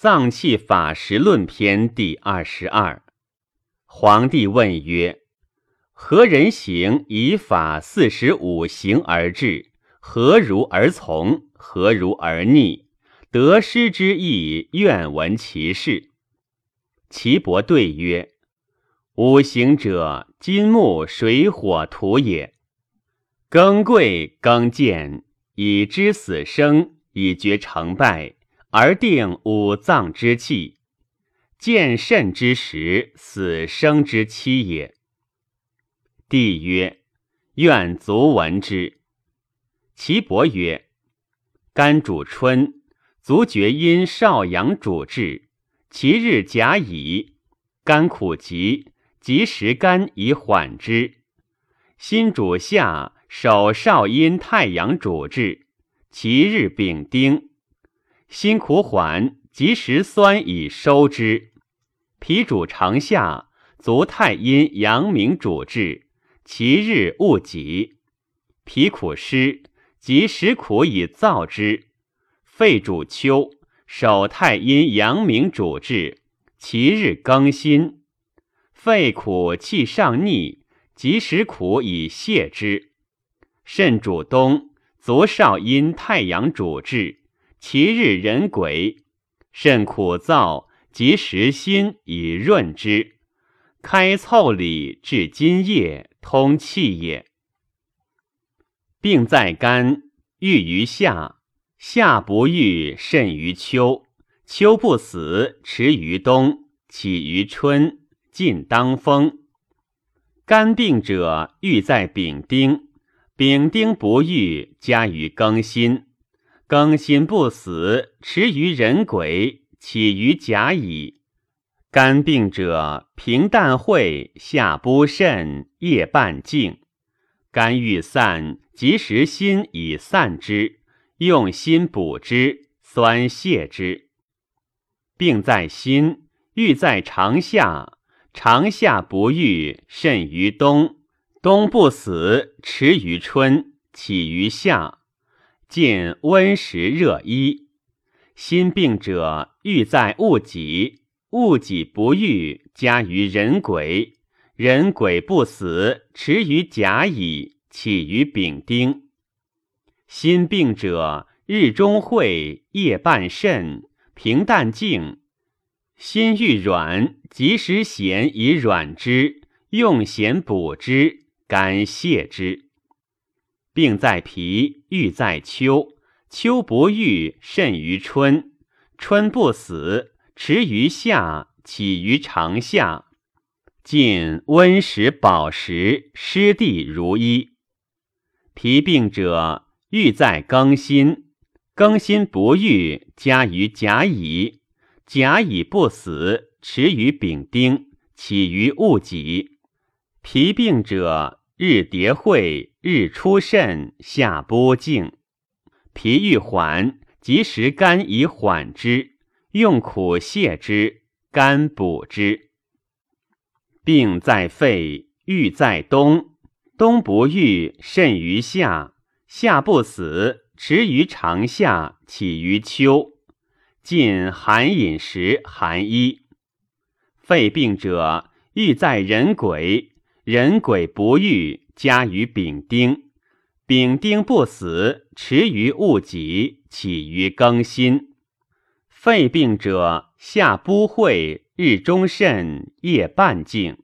脏器法实论篇第二十二。皇帝问曰：“何人行以法四十五行而治？何如而从？何如而逆？得失之意，愿闻其事。”岐伯对曰：“五行者，金木水火土也。更贵更贱，以知死生，以决成败。”而定五脏之气，见肾之时，死生之期也。帝曰：愿足闻之。岐伯曰：肝主春，足厥阴少阳主治。其日甲乙，肝苦急，及时肝以缓之。心主夏，手少阴太阳主治。其日丙丁。心苦缓，及时酸以收之。脾主长夏，足太阴阳明主治。其日勿急。脾苦湿，及时苦以燥之。肺主秋，手太阴阳明主治。其日庚辛。肺苦气上逆，及时苦以泻之。肾主冬，足少阴太阳主治。其日人鬼，肾苦燥，及时辛以润之，开凑里至津液，通气也。病在肝，郁于夏，夏不愈，甚于秋，秋不死，迟于冬，起于春，尽当风。肝病者，愈在丙丁，丙丁不愈，加于庚辛。庚辛不死，迟于人鬼，起于甲乙。肝病者，平淡会，下不甚，夜半静。肝欲散，及时心以散之，用心补之，酸泻之。病在心，欲在长夏，长夏不愈，甚于冬，冬不死，迟于春，起于夏。见温实热衣，心病者欲在物己，物己不欲，加于人鬼，人鬼不死，持于甲乙，起于丙丁。心病者日中会，夜半甚，平淡静，心欲软，及时咸以软之，用咸补之，甘泻之。病在脾，郁在秋，秋不愈，甚于春，春不死，迟于夏，起于长夏，近温食饱食，湿地如一。脾病者，愈在庚辛，庚辛不愈，加于甲乙，甲乙不死，迟于丙丁，起于戊己。脾病者。日叠会，日出肾，下波静。脾欲缓，及时肝以缓之，用苦泻之，肝补之。病在肺，欲在冬，冬不愈，甚于夏，夏不死，迟于长夏，起于秋，近寒饮食，寒衣。肺病者，欲在人鬼。人鬼不愈，加于丙丁，丙丁不死，迟于戊己，起于庚辛。肺病者，夏不会，日中甚，夜半静。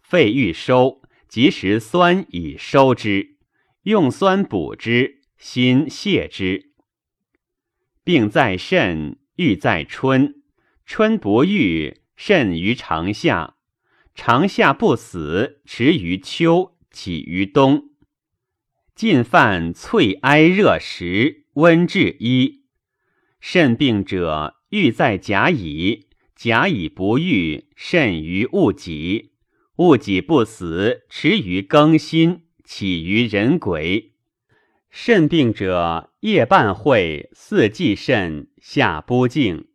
肺欲收，及时酸以收之，用酸补之，心泻之。病在肾，欲在春，春不愈，肾于长夏。长夏不死，迟于秋，起于冬。进犯翠哀热食，温治一。肾病者，欲在甲乙，甲乙不愈，甚于戊己。戊己不死，迟于庚辛，起于人癸。肾病者，夜半会，四季肾，下不静。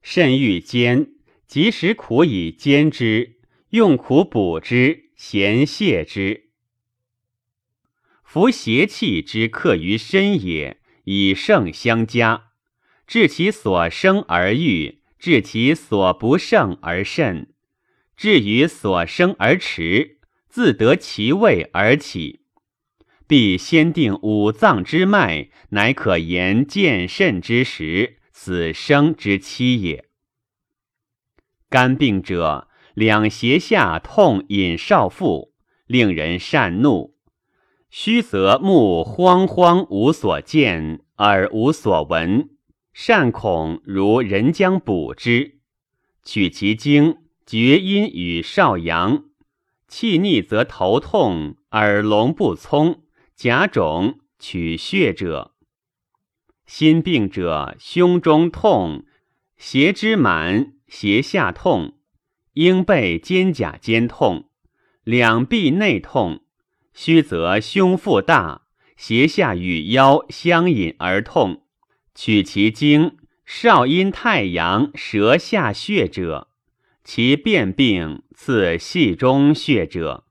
肾欲坚，及时苦以坚之。用苦补之，咸泻之。夫邪气之克于身也，以盛相加。治其所生而愈，治其所不胜而甚，至于所生而迟，自得其位而起。必先定五脏之脉，乃可言见肾之时，死生之期也。肝病者，两胁下痛引少腹，令人善怒。虚则目慌慌无所见，耳无所闻，善恐如人将补之。取其经，厥阴与少阳。气逆则头痛，耳聋不聪。甲肿取血者，心病者胸中痛，胁之满，胁下痛，应背肩胛间痛，两臂内痛，虚则胸腹大，胁下与腰相引而痛，取其经，少阴太阳舌下血者，其便病次系中血者。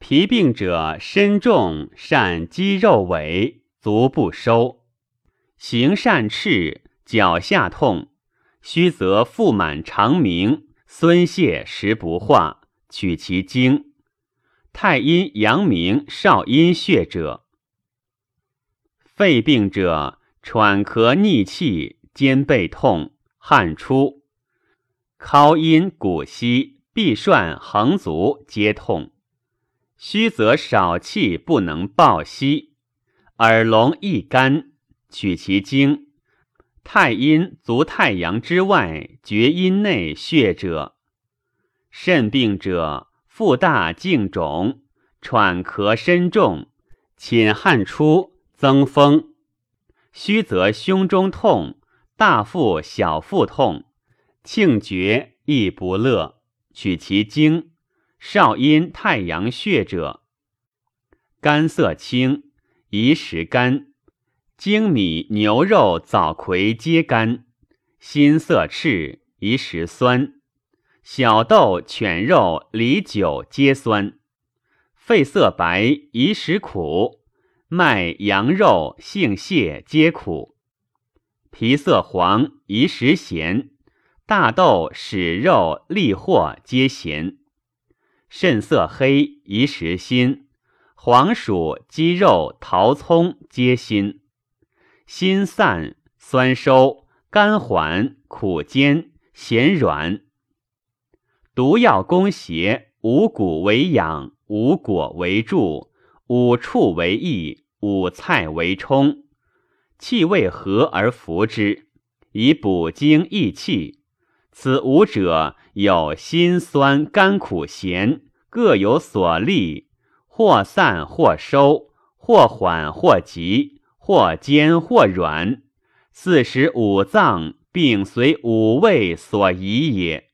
脾病者身重，善肌肉萎，足不收，行善赤，脚下痛，虚则腹满肠鸣，孙泄食不化，取其经。太阴阳明少阴血者。肺病者喘咳逆气，肩背痛，汗出，尻阴骨膝，臂涮横足皆痛。虚则少气不能抱息，耳聋易干，取其经。太阴足太阳之外，厥阴内血者。肾病者，腹大颈肿，喘咳身重，寝汗出，增风。虚则胸中痛，大腹小腹痛，庆厥亦不乐，取其经。少阴太阳穴者，肝色青，宜食甘；精米、牛肉、枣葵皆甘。心色赤，宜食酸；小豆、犬肉、梨酒皆酸。肺色白，宜食苦；麦、羊肉、杏蟹皆苦。皮色黄，宜食咸；大豆、蒔肉、利货皆咸。肾色黑，宜食辛；黄薯、鸡肉、桃葱皆辛。心散，酸收，甘缓，苦坚，咸软。毒药攻邪，五谷为养，五果为助，五畜为益，五菜为充。气味和而服之，以补精益气。此五者有辛酸甘苦咸，各有所利，或散或收，或缓或急，或坚或软。四时五脏并随五味所宜也。